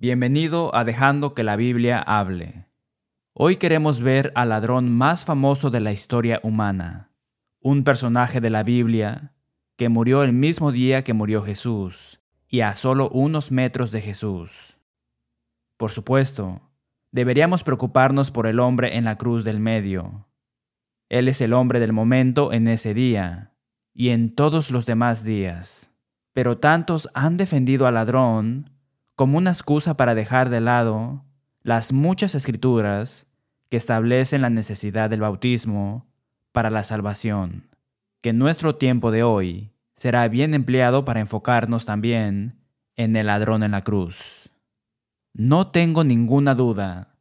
Bienvenido a Dejando que la Biblia hable. Hoy queremos ver al ladrón más famoso de la historia humana, un personaje de la Biblia que murió el mismo día que murió Jesús y a solo unos metros de Jesús. Por supuesto, deberíamos preocuparnos por el hombre en la cruz del medio. Él es el hombre del momento en ese día y en todos los demás días. Pero tantos han defendido al ladrón como una excusa para dejar de lado las muchas escrituras que establecen la necesidad del bautismo para la salvación, que nuestro tiempo de hoy será bien empleado para enfocarnos también en el ladrón en la cruz. No tengo ninguna duda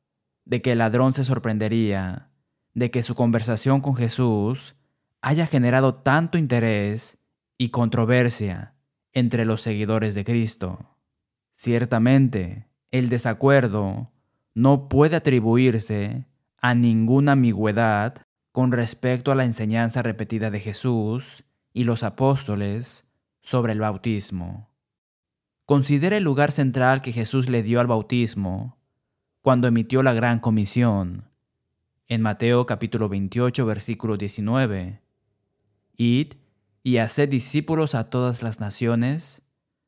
de que el ladrón se sorprendería de que su conversación con Jesús haya generado tanto interés y controversia entre los seguidores de Cristo. Ciertamente, el desacuerdo no puede atribuirse a ninguna ambigüedad con respecto a la enseñanza repetida de Jesús y los apóstoles sobre el bautismo. Considera el lugar central que Jesús le dio al bautismo cuando emitió la gran comisión. En Mateo capítulo 28 versículo 19. Id y haced discípulos a todas las naciones,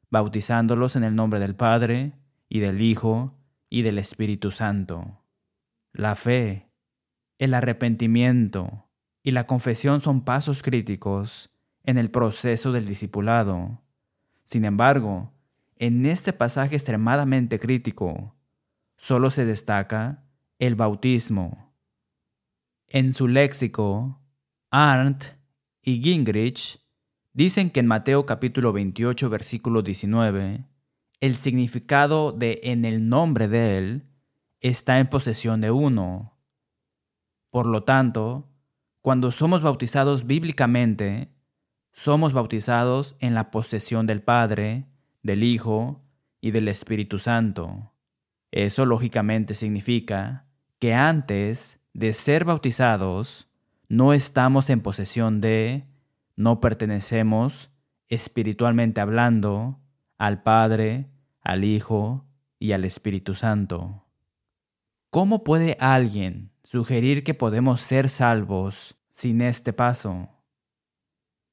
bautizándolos en el nombre del Padre, y del Hijo, y del Espíritu Santo. La fe, el arrepentimiento y la confesión son pasos críticos en el proceso del discipulado. Sin embargo, en este pasaje extremadamente crítico, solo se destaca el bautismo. En su léxico, Arndt y Gingrich Dicen que en Mateo capítulo 28 versículo 19, el significado de en el nombre de Él está en posesión de uno. Por lo tanto, cuando somos bautizados bíblicamente, somos bautizados en la posesión del Padre, del Hijo y del Espíritu Santo. Eso lógicamente significa que antes de ser bautizados, no estamos en posesión de no pertenecemos, espiritualmente hablando, al Padre, al Hijo y al Espíritu Santo. ¿Cómo puede alguien sugerir que podemos ser salvos sin este paso?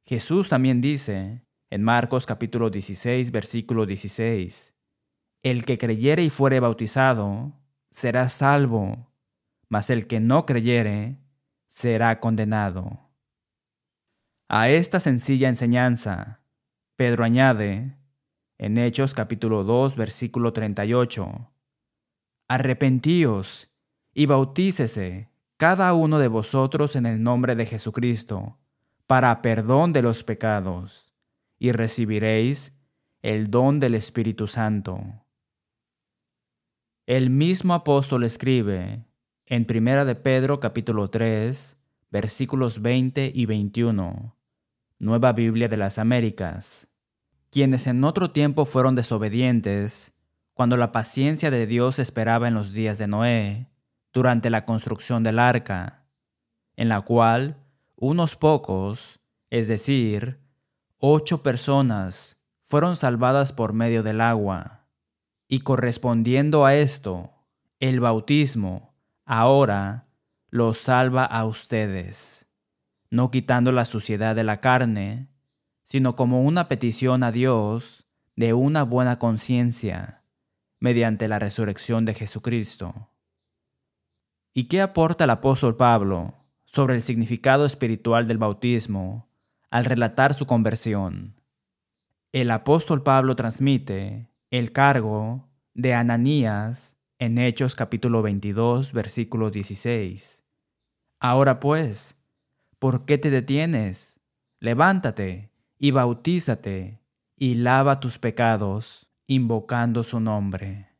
Jesús también dice en Marcos capítulo 16 versículo 16, El que creyere y fuere bautizado será salvo, mas el que no creyere será condenado. A esta sencilla enseñanza, Pedro añade, en Hechos capítulo 2, versículo 38, Arrepentíos y bautícese cada uno de vosotros en el nombre de Jesucristo, para perdón de los pecados, y recibiréis el don del Espíritu Santo. El mismo apóstol escribe en Primera de Pedro capítulo 3, versículos 20 y 21, Nueva Biblia de las Américas, quienes en otro tiempo fueron desobedientes, cuando la paciencia de Dios esperaba en los días de Noé, durante la construcción del arca, en la cual unos pocos, es decir, ocho personas, fueron salvadas por medio del agua. Y correspondiendo a esto, el bautismo ahora los salva a ustedes no quitando la suciedad de la carne, sino como una petición a Dios de una buena conciencia mediante la resurrección de Jesucristo. ¿Y qué aporta el apóstol Pablo sobre el significado espiritual del bautismo al relatar su conversión? El apóstol Pablo transmite el cargo de Ananías en Hechos capítulo 22 versículo 16. Ahora pues, ¿Por qué te detienes? Levántate y bautízate y lava tus pecados, invocando su nombre.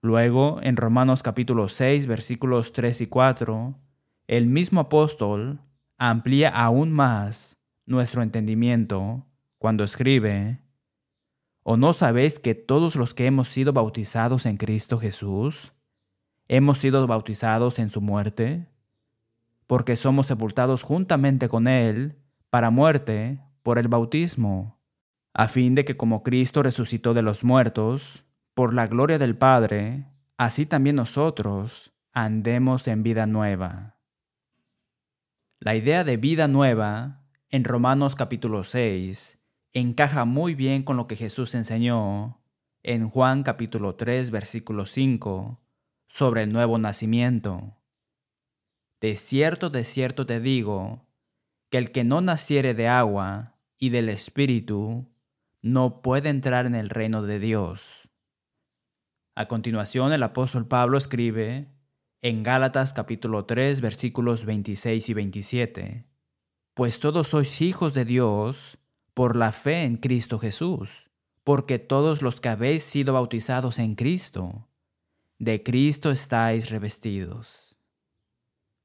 Luego, en Romanos capítulo 6, versículos 3 y 4, el mismo apóstol amplía aún más nuestro entendimiento cuando escribe, ¿O no sabéis que todos los que hemos sido bautizados en Cristo Jesús, hemos sido bautizados en su muerte? Porque somos sepultados juntamente con Él para muerte por el bautismo, a fin de que como Cristo resucitó de los muertos por la gloria del Padre, así también nosotros andemos en vida nueva. La idea de vida nueva en Romanos capítulo 6 encaja muy bien con lo que Jesús enseñó en Juan capítulo 3 versículo 5 sobre el nuevo nacimiento. De cierto, de cierto te digo, que el que no naciere de agua y del Espíritu no puede entrar en el reino de Dios. A continuación el apóstol Pablo escribe en Gálatas capítulo 3 versículos 26 y 27, Pues todos sois hijos de Dios por la fe en Cristo Jesús, porque todos los que habéis sido bautizados en Cristo, de Cristo estáis revestidos.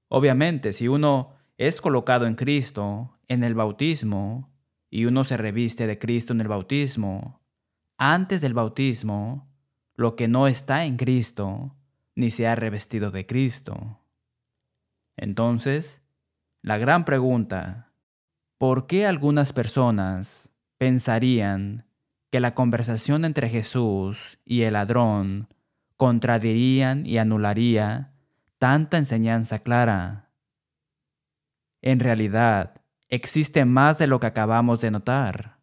Obviamente, si uno es colocado en Cristo en el bautismo y uno se reviste de Cristo en el bautismo, antes del bautismo, lo que no está en Cristo, ni se ha revestido de Cristo. Entonces, la gran pregunta, ¿por qué algunas personas pensarían que la conversación entre Jesús y el ladrón contradirían y anularía tanta enseñanza clara? En realidad, existe más de lo que acabamos de notar.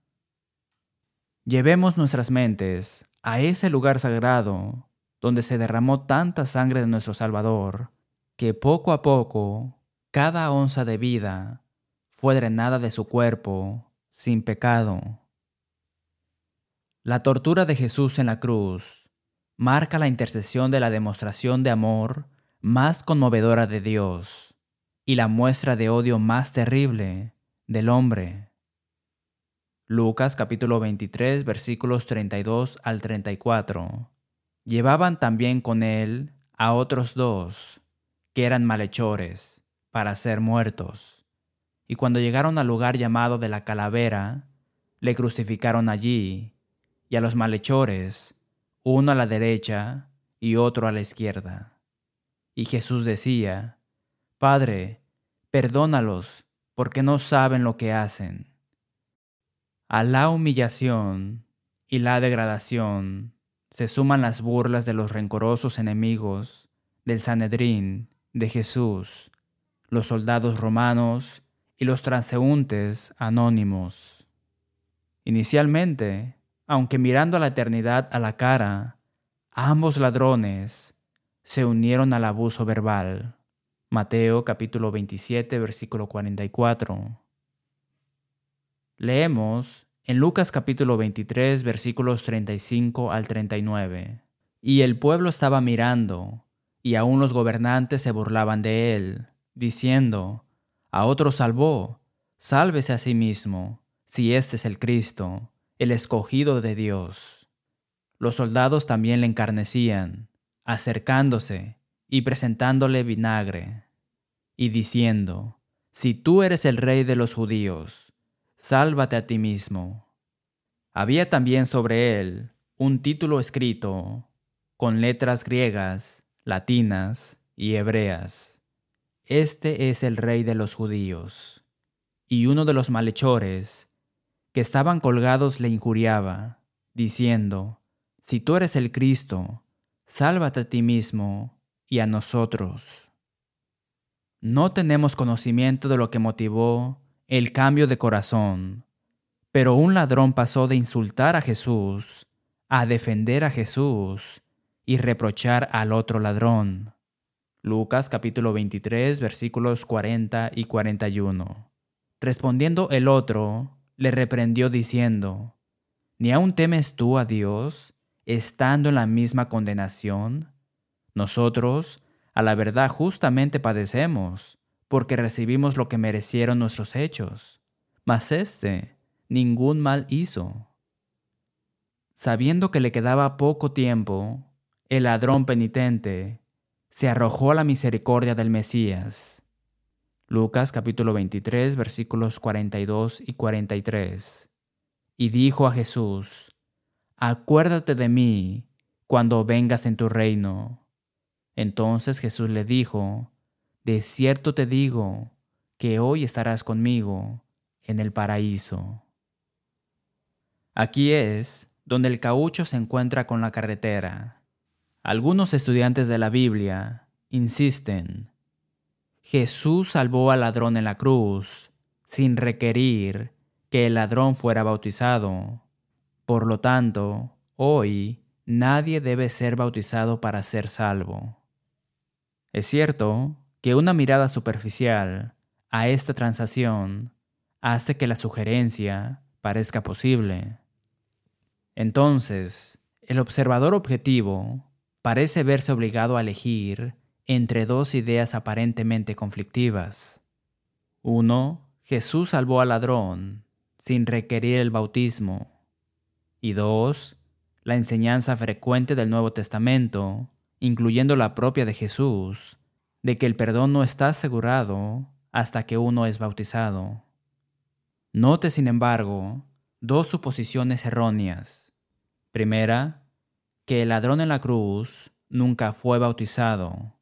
Llevemos nuestras mentes a ese lugar sagrado donde se derramó tanta sangre de nuestro Salvador, que poco a poco cada onza de vida fue drenada de su cuerpo sin pecado. La tortura de Jesús en la cruz marca la intercesión de la demostración de amor más conmovedora de Dios y la muestra de odio más terrible del hombre. Lucas capítulo 23 versículos 32 al 34 Llevaban también con él a otros dos, que eran malhechores, para ser muertos. Y cuando llegaron al lugar llamado de la calavera, le crucificaron allí, y a los malhechores, uno a la derecha y otro a la izquierda. Y Jesús decía, Padre, perdónalos, porque no saben lo que hacen. A la humillación y la degradación se suman las burlas de los rencorosos enemigos del Sanedrín, de Jesús, los soldados romanos y los transeúntes anónimos. Inicialmente, aunque mirando a la eternidad a la cara, ambos ladrones se unieron al abuso verbal. Mateo capítulo 27 versículo 44. Leemos en Lucas capítulo 23 versículos 35 al 39. Y el pueblo estaba mirando, y aún los gobernantes se burlaban de él, diciendo, A otro salvó, sálvese a sí mismo, si este es el Cristo, el escogido de Dios. Los soldados también le encarnecían, acercándose y presentándole vinagre, y diciendo, Si tú eres el rey de los judíos, Sálvate a ti mismo. Había también sobre él un título escrito con letras griegas, latinas y hebreas. Este es el rey de los judíos. Y uno de los malhechores que estaban colgados le injuriaba, diciendo, Si tú eres el Cristo, sálvate a ti mismo y a nosotros. No tenemos conocimiento de lo que motivó el cambio de corazón. Pero un ladrón pasó de insultar a Jesús a defender a Jesús y reprochar al otro ladrón. Lucas capítulo 23 versículos 40 y 41. Respondiendo el otro, le reprendió diciendo, ¿Ni aún temes tú a Dios, estando en la misma condenación? Nosotros, a la verdad, justamente padecemos porque recibimos lo que merecieron nuestros hechos. Mas éste ningún mal hizo. Sabiendo que le quedaba poco tiempo, el ladrón penitente se arrojó a la misericordia del Mesías. Lucas capítulo 23 versículos 42 y 43. Y dijo a Jesús, Acuérdate de mí cuando vengas en tu reino. Entonces Jesús le dijo, de cierto te digo que hoy estarás conmigo en el paraíso. Aquí es donde el caucho se encuentra con la carretera. Algunos estudiantes de la Biblia insisten, Jesús salvó al ladrón en la cruz sin requerir que el ladrón fuera bautizado. Por lo tanto, hoy nadie debe ser bautizado para ser salvo. Es cierto que una mirada superficial a esta transacción hace que la sugerencia parezca posible. Entonces, el observador objetivo parece verse obligado a elegir entre dos ideas aparentemente conflictivas. Uno, Jesús salvó al ladrón sin requerir el bautismo. Y dos, la enseñanza frecuente del Nuevo Testamento, incluyendo la propia de Jesús, de que el perdón no está asegurado hasta que uno es bautizado. Note, sin embargo, dos suposiciones erróneas. Primera, que el ladrón en la cruz nunca fue bautizado.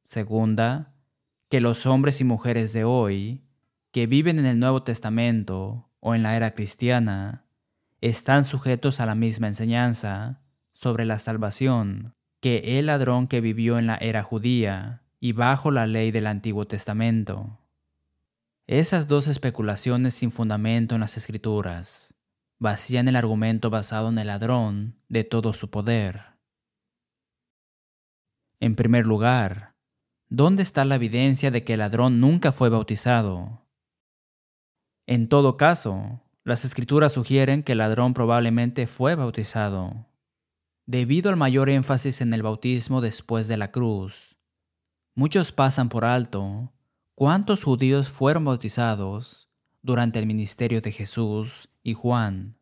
Segunda, que los hombres y mujeres de hoy, que viven en el Nuevo Testamento o en la era cristiana, están sujetos a la misma enseñanza sobre la salvación que el ladrón que vivió en la era judía y bajo la ley del Antiguo Testamento. Esas dos especulaciones sin fundamento en las Escrituras vacían el argumento basado en el ladrón de todo su poder. En primer lugar, ¿dónde está la evidencia de que el ladrón nunca fue bautizado? En todo caso, las escrituras sugieren que el ladrón probablemente fue bautizado. Debido al mayor énfasis en el bautismo después de la cruz, muchos pasan por alto cuántos judíos fueron bautizados durante el ministerio de Jesús y Juan.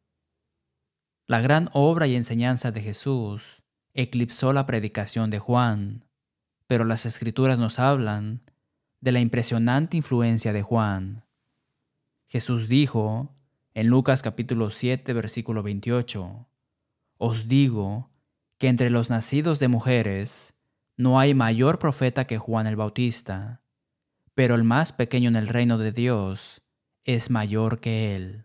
La gran obra y enseñanza de Jesús eclipsó la predicación de Juan, pero las escrituras nos hablan de la impresionante influencia de Juan. Jesús dijo en Lucas capítulo 7, versículo 28, Os digo que entre los nacidos de mujeres no hay mayor profeta que Juan el Bautista, pero el más pequeño en el reino de Dios es mayor que él.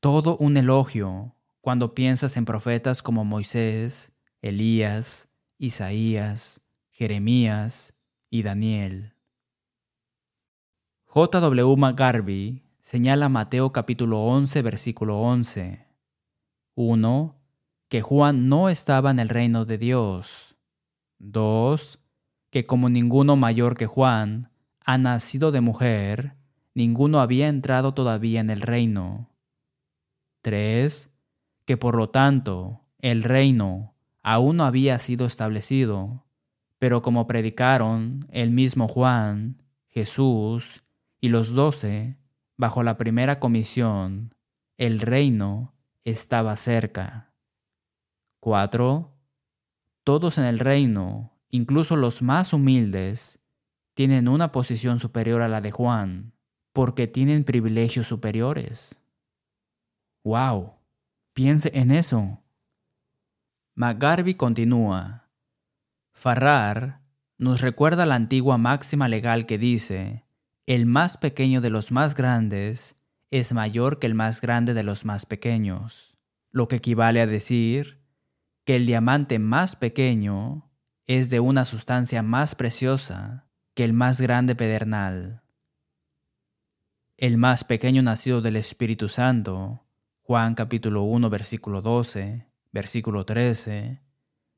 Todo un elogio cuando piensas en profetas como Moisés, Elías, Isaías, Jeremías y Daniel. J. W. McGarvey señala Mateo capítulo 11, versículo 11. 1. Que Juan no estaba en el reino de Dios. 2. Que como ninguno mayor que Juan ha nacido de mujer, ninguno había entrado todavía en el reino. 3. Que por lo tanto el reino aún no había sido establecido, pero como predicaron el mismo Juan, Jesús y los doce, bajo la primera comisión, el reino estaba cerca. 4. Todos en el reino, incluso los más humildes, tienen una posición superior a la de Juan, porque tienen privilegios superiores. ¡Wow! Piense en eso. McGarvey continúa. Farrar nos recuerda la antigua máxima legal que dice, el más pequeño de los más grandes es mayor que el más grande de los más pequeños, lo que equivale a decir que el diamante más pequeño es de una sustancia más preciosa que el más grande pedernal. El más pequeño nacido del Espíritu Santo, Juan capítulo 1 versículo 12, versículo 13,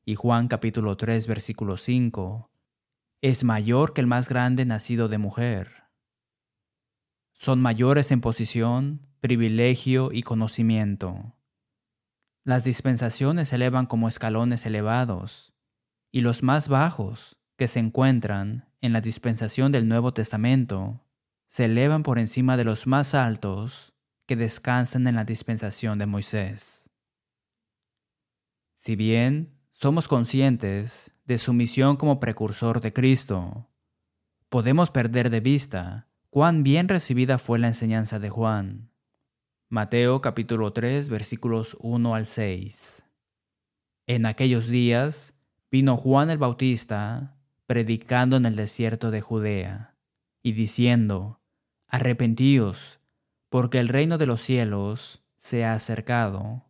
y Juan capítulo 3 versículo 5, es mayor que el más grande nacido de mujer son mayores en posición, privilegio y conocimiento. Las dispensaciones se elevan como escalones elevados, y los más bajos, que se encuentran en la dispensación del Nuevo Testamento, se elevan por encima de los más altos que descansan en la dispensación de Moisés. Si bien somos conscientes de su misión como precursor de Cristo, podemos perder de vista cuán bien recibida fue la enseñanza de Juan. Mateo capítulo 3 versículos 1 al 6. En aquellos días vino Juan el Bautista predicando en el desierto de Judea y diciendo, Arrepentíos, porque el reino de los cielos se ha acercado.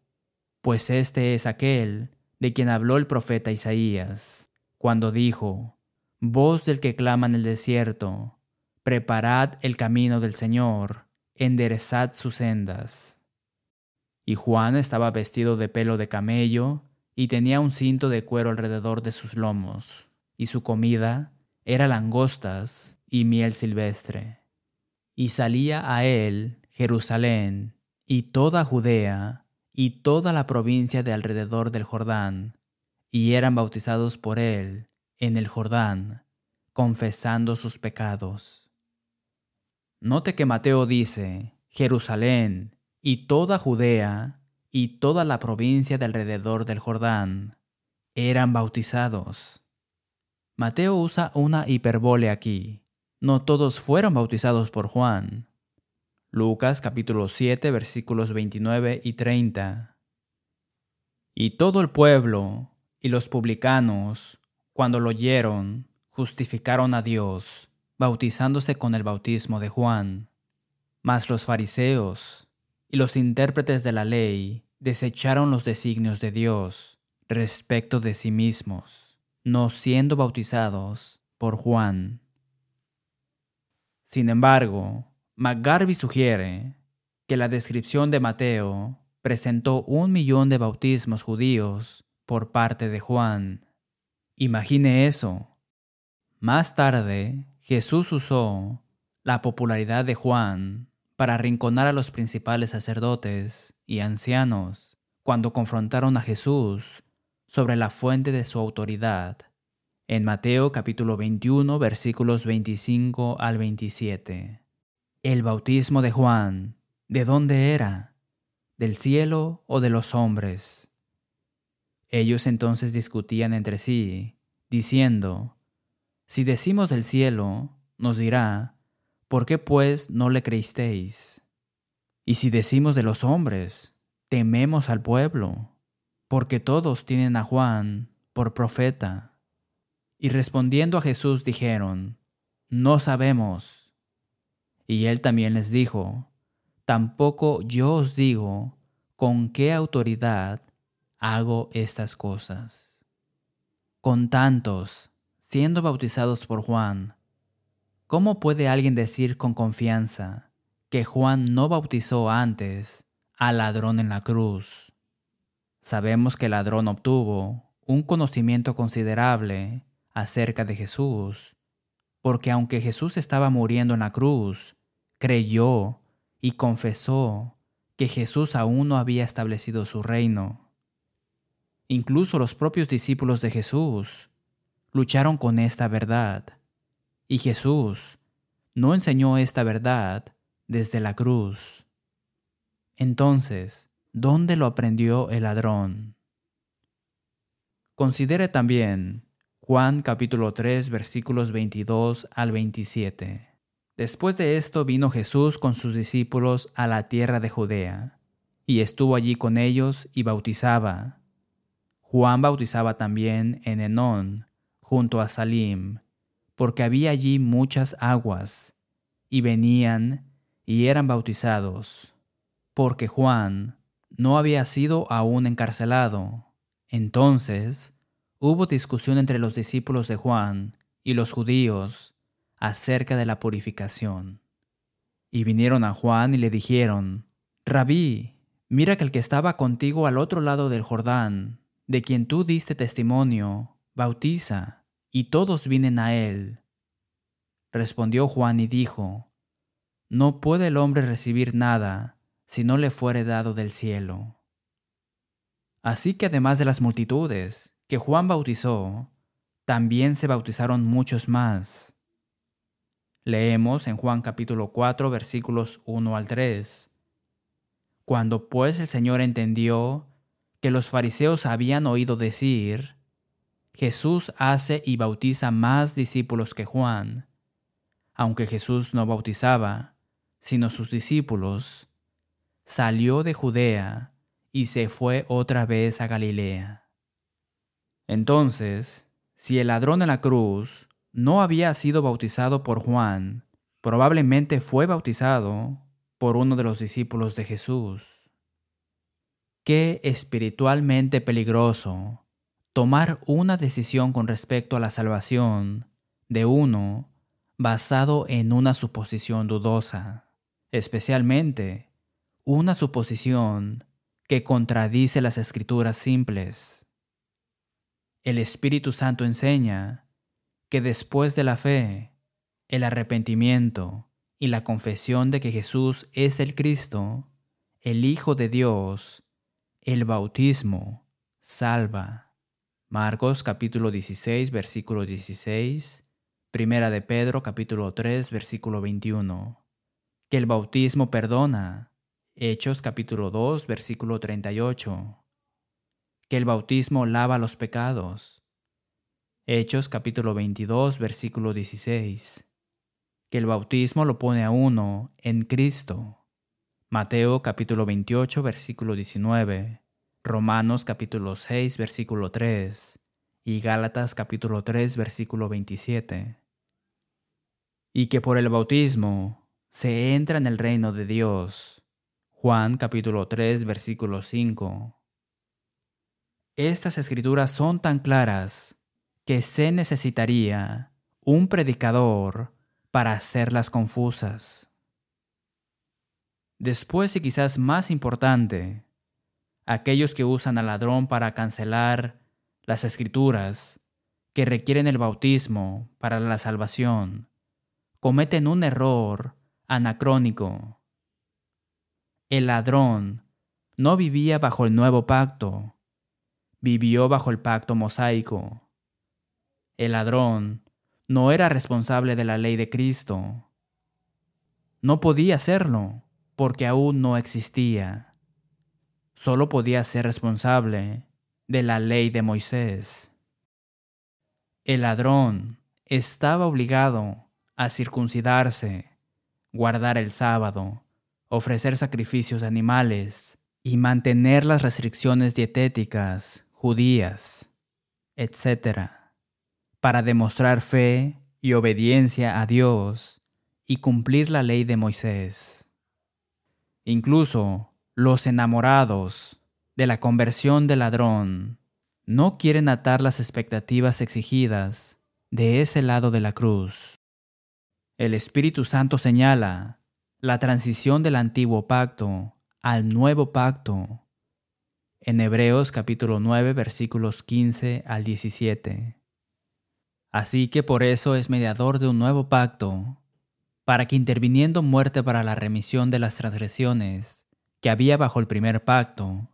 pues este es aquel de quien habló el profeta Isaías, cuando dijo, Voz del que clama en el desierto, preparad el camino del Señor, enderezad sus sendas. Y Juan estaba vestido de pelo de camello y tenía un cinto de cuero alrededor de sus lomos, y su comida era langostas y miel silvestre. Y salía a él Jerusalén y toda Judea y toda la provincia de alrededor del Jordán, y eran bautizados por él en el Jordán, confesando sus pecados. Note que Mateo dice, Jerusalén y toda Judea y toda la provincia de alrededor del Jordán eran bautizados. Mateo usa una hiperbole aquí. No todos fueron bautizados por Juan. Lucas capítulo 7 versículos 29 y 30. Y todo el pueblo y los publicanos, cuando lo oyeron, justificaron a Dios, bautizándose con el bautismo de Juan. Mas los fariseos y los intérpretes de la ley desecharon los designios de Dios respecto de sí mismos, no siendo bautizados por Juan. Sin embargo, McGarvey sugiere que la descripción de Mateo presentó un millón de bautismos judíos por parte de Juan. Imagine eso. Más tarde, Jesús usó la popularidad de Juan para arrinconar a los principales sacerdotes y ancianos cuando confrontaron a Jesús sobre la fuente de su autoridad. En Mateo capítulo 21 versículos 25 al 27. El bautismo de Juan, ¿de dónde era? ¿Del cielo o de los hombres? Ellos entonces discutían entre sí, diciendo, Si decimos del cielo, nos dirá, ¿por qué pues no le creísteis? Y si decimos de los hombres, tememos al pueblo, porque todos tienen a Juan por profeta. Y respondiendo a Jesús dijeron, No sabemos. Y él también les dijo, tampoco yo os digo con qué autoridad hago estas cosas. Con tantos, siendo bautizados por Juan, ¿cómo puede alguien decir con confianza que Juan no bautizó antes al ladrón en la cruz? Sabemos que el ladrón obtuvo un conocimiento considerable acerca de Jesús porque aunque Jesús estaba muriendo en la cruz, creyó y confesó que Jesús aún no había establecido su reino. Incluso los propios discípulos de Jesús lucharon con esta verdad, y Jesús no enseñó esta verdad desde la cruz. Entonces, ¿dónde lo aprendió el ladrón? Considere también Juan capítulo 3 versículos 22 al 27. Después de esto vino Jesús con sus discípulos a la tierra de Judea, y estuvo allí con ellos y bautizaba. Juan bautizaba también en Enón, junto a Salim, porque había allí muchas aguas, y venían y eran bautizados, porque Juan no había sido aún encarcelado. Entonces hubo discusión entre los discípulos de Juan y los judíos acerca de la purificación. Y vinieron a Juan y le dijeron, Rabí, mira que el que estaba contigo al otro lado del Jordán, de quien tú diste testimonio, bautiza, y todos vienen a él. Respondió Juan y dijo, No puede el hombre recibir nada si no le fuere dado del cielo. Así que además de las multitudes, que Juan bautizó, también se bautizaron muchos más. Leemos en Juan capítulo 4 versículos 1 al 3. Cuando pues el Señor entendió que los fariseos habían oído decir, Jesús hace y bautiza más discípulos que Juan, aunque Jesús no bautizaba, sino sus discípulos, salió de Judea y se fue otra vez a Galilea. Entonces, si el ladrón en la cruz no había sido bautizado por Juan, probablemente fue bautizado por uno de los discípulos de Jesús. qué espiritualmente peligroso tomar una decisión con respecto a la salvación de uno basado en una suposición dudosa, especialmente una suposición que contradice las escrituras simples. El Espíritu Santo enseña que después de la fe, el arrepentimiento y la confesión de que Jesús es el Cristo, el Hijo de Dios, el bautismo salva. Marcos capítulo 16, versículo 16, Primera de Pedro capítulo 3, versículo 21. Que el bautismo perdona. Hechos capítulo 2, versículo 38. Que el bautismo lava los pecados. Hechos capítulo 22, versículo 16. Que el bautismo lo pone a uno en Cristo. Mateo capítulo 28, versículo 19, Romanos capítulo 6, versículo 3 y Gálatas capítulo 3, versículo 27. Y que por el bautismo se entra en el reino de Dios. Juan capítulo 3, versículo 5. Estas escrituras son tan claras que se necesitaría un predicador para hacerlas confusas. Después y quizás más importante, aquellos que usan al ladrón para cancelar las escrituras que requieren el bautismo para la salvación, cometen un error anacrónico. El ladrón no vivía bajo el nuevo pacto, vivió bajo el pacto mosaico. El ladrón no era responsable de la ley de Cristo. No podía serlo porque aún no existía. Solo podía ser responsable de la ley de Moisés. El ladrón estaba obligado a circuncidarse, guardar el sábado, ofrecer sacrificios animales y mantener las restricciones dietéticas judías, etc., para demostrar fe y obediencia a Dios y cumplir la ley de Moisés. Incluso los enamorados de la conversión del ladrón no quieren atar las expectativas exigidas de ese lado de la cruz. El Espíritu Santo señala la transición del antiguo pacto al nuevo pacto en Hebreos capítulo 9 versículos 15 al 17. Así que por eso es mediador de un nuevo pacto para que interviniendo muerte para la remisión de las transgresiones que había bajo el primer pacto,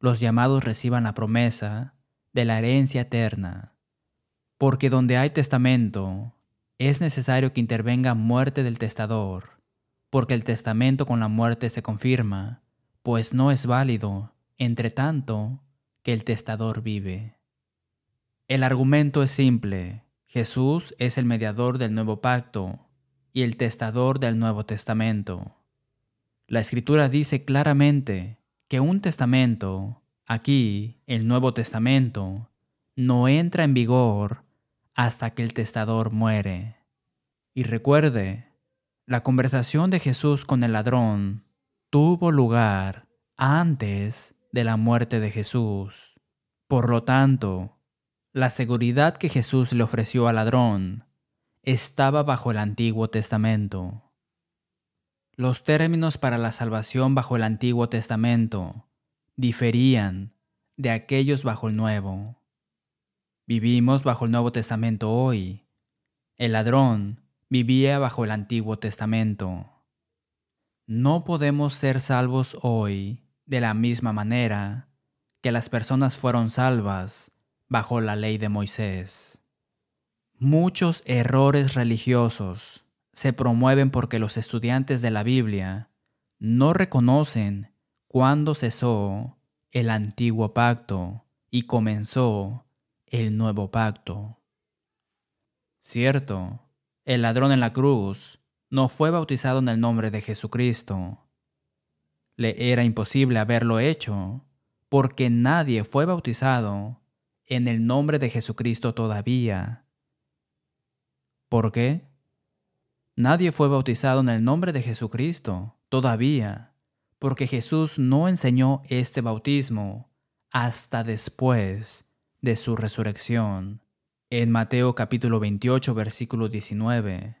los llamados reciban la promesa de la herencia eterna. Porque donde hay testamento, es necesario que intervenga muerte del testador, porque el testamento con la muerte se confirma, pues no es válido, entre tanto, que el testador vive. El argumento es simple. Jesús es el mediador del nuevo pacto y el testador del Nuevo Testamento. La Escritura dice claramente que un testamento, aquí el Nuevo Testamento, no entra en vigor hasta que el testador muere. Y recuerde, la conversación de Jesús con el ladrón tuvo lugar antes de la muerte de Jesús. Por lo tanto, la seguridad que Jesús le ofreció al ladrón estaba bajo el Antiguo Testamento. Los términos para la salvación bajo el Antiguo Testamento diferían de aquellos bajo el Nuevo. Vivimos bajo el Nuevo Testamento hoy. El ladrón vivía bajo el Antiguo Testamento. No podemos ser salvos hoy de la misma manera que las personas fueron salvas bajo la ley de Moisés. Muchos errores religiosos se promueven porque los estudiantes de la Biblia no reconocen cuándo cesó el antiguo pacto y comenzó el nuevo pacto. Cierto, el ladrón en la cruz no fue bautizado en el nombre de Jesucristo. Le era imposible haberlo hecho porque nadie fue bautizado en el nombre de Jesucristo todavía ¿Por qué? Nadie fue bautizado en el nombre de Jesucristo todavía, porque Jesús no enseñó este bautismo hasta después de su resurrección, en Mateo capítulo 28 versículo 19.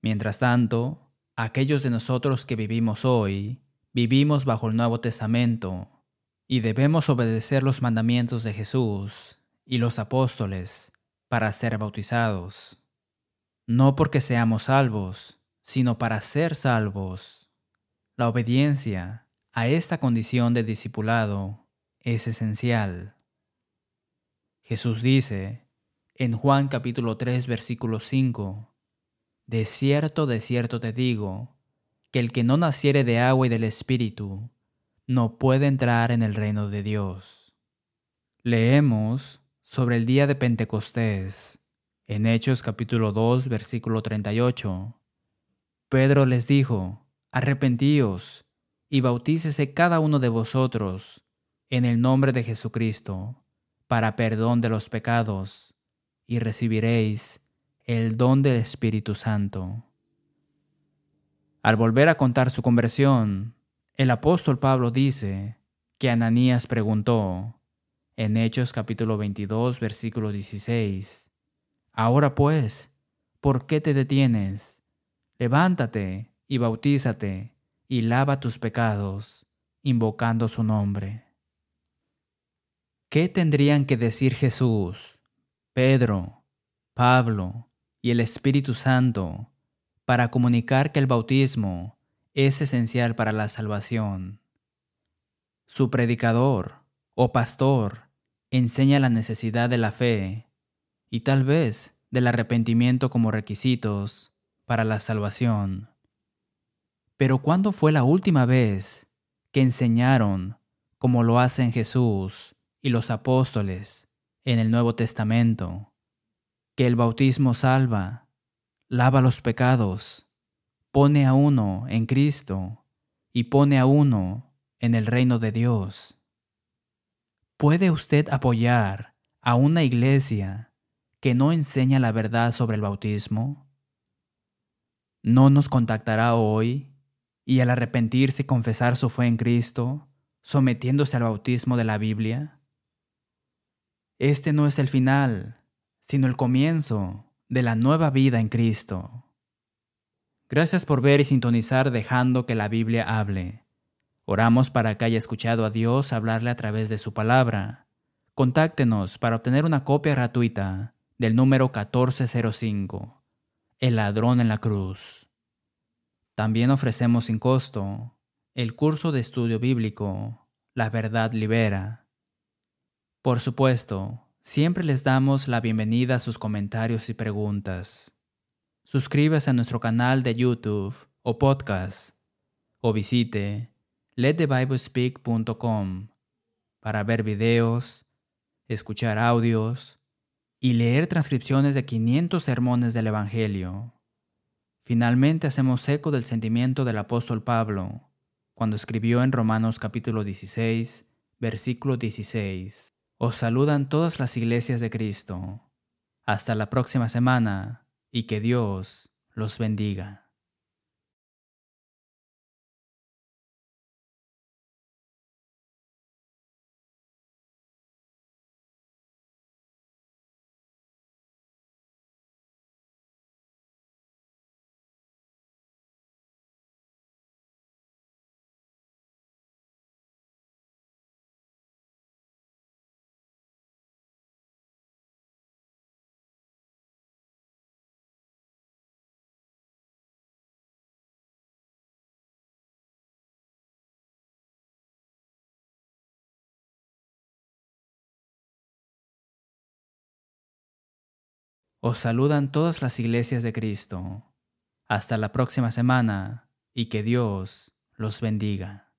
Mientras tanto, aquellos de nosotros que vivimos hoy, vivimos bajo el Nuevo Testamento y debemos obedecer los mandamientos de Jesús y los apóstoles para ser bautizados, no porque seamos salvos, sino para ser salvos. La obediencia a esta condición de discipulado es esencial. Jesús dice en Juan capítulo 3 versículo 5, De cierto, de cierto te digo, que el que no naciere de agua y del Espíritu, no puede entrar en el reino de Dios. Leemos sobre el día de Pentecostés en Hechos capítulo 2 versículo 38. Pedro les dijo, Arrepentíos y bautícese cada uno de vosotros en el nombre de Jesucristo para perdón de los pecados y recibiréis el don del Espíritu Santo. Al volver a contar su conversión, el apóstol Pablo dice que Ananías preguntó en Hechos capítulo 22 versículo 16, Ahora pues, ¿por qué te detienes? Levántate y bautízate y lava tus pecados, invocando su nombre. ¿Qué tendrían que decir Jesús, Pedro, Pablo y el Espíritu Santo para comunicar que el bautismo es esencial para la salvación. Su predicador o pastor enseña la necesidad de la fe y tal vez del arrepentimiento como requisitos para la salvación. Pero ¿cuándo fue la última vez que enseñaron, como lo hacen Jesús y los apóstoles en el Nuevo Testamento, que el bautismo salva, lava los pecados pone a uno en Cristo y pone a uno en el reino de Dios. ¿Puede usted apoyar a una iglesia que no enseña la verdad sobre el bautismo? ¿No nos contactará hoy y al arrepentirse y confesar su fe en Cristo, sometiéndose al bautismo de la Biblia? Este no es el final, sino el comienzo de la nueva vida en Cristo. Gracias por ver y sintonizar dejando que la Biblia hable. Oramos para que haya escuchado a Dios hablarle a través de su palabra. Contáctenos para obtener una copia gratuita del número 1405, El ladrón en la cruz. También ofrecemos sin costo el curso de estudio bíblico, La verdad libera. Por supuesto, siempre les damos la bienvenida a sus comentarios y preguntas suscríbase a nuestro canal de YouTube o podcast o visite letthebiblespeak.com para ver videos, escuchar audios y leer transcripciones de 500 sermones del Evangelio. Finalmente hacemos eco del sentimiento del apóstol Pablo cuando escribió en Romanos capítulo 16, versículo 16. Os saludan todas las iglesias de Cristo. Hasta la próxima semana y que Dios los bendiga. Os saludan todas las iglesias de Cristo. Hasta la próxima semana y que Dios los bendiga.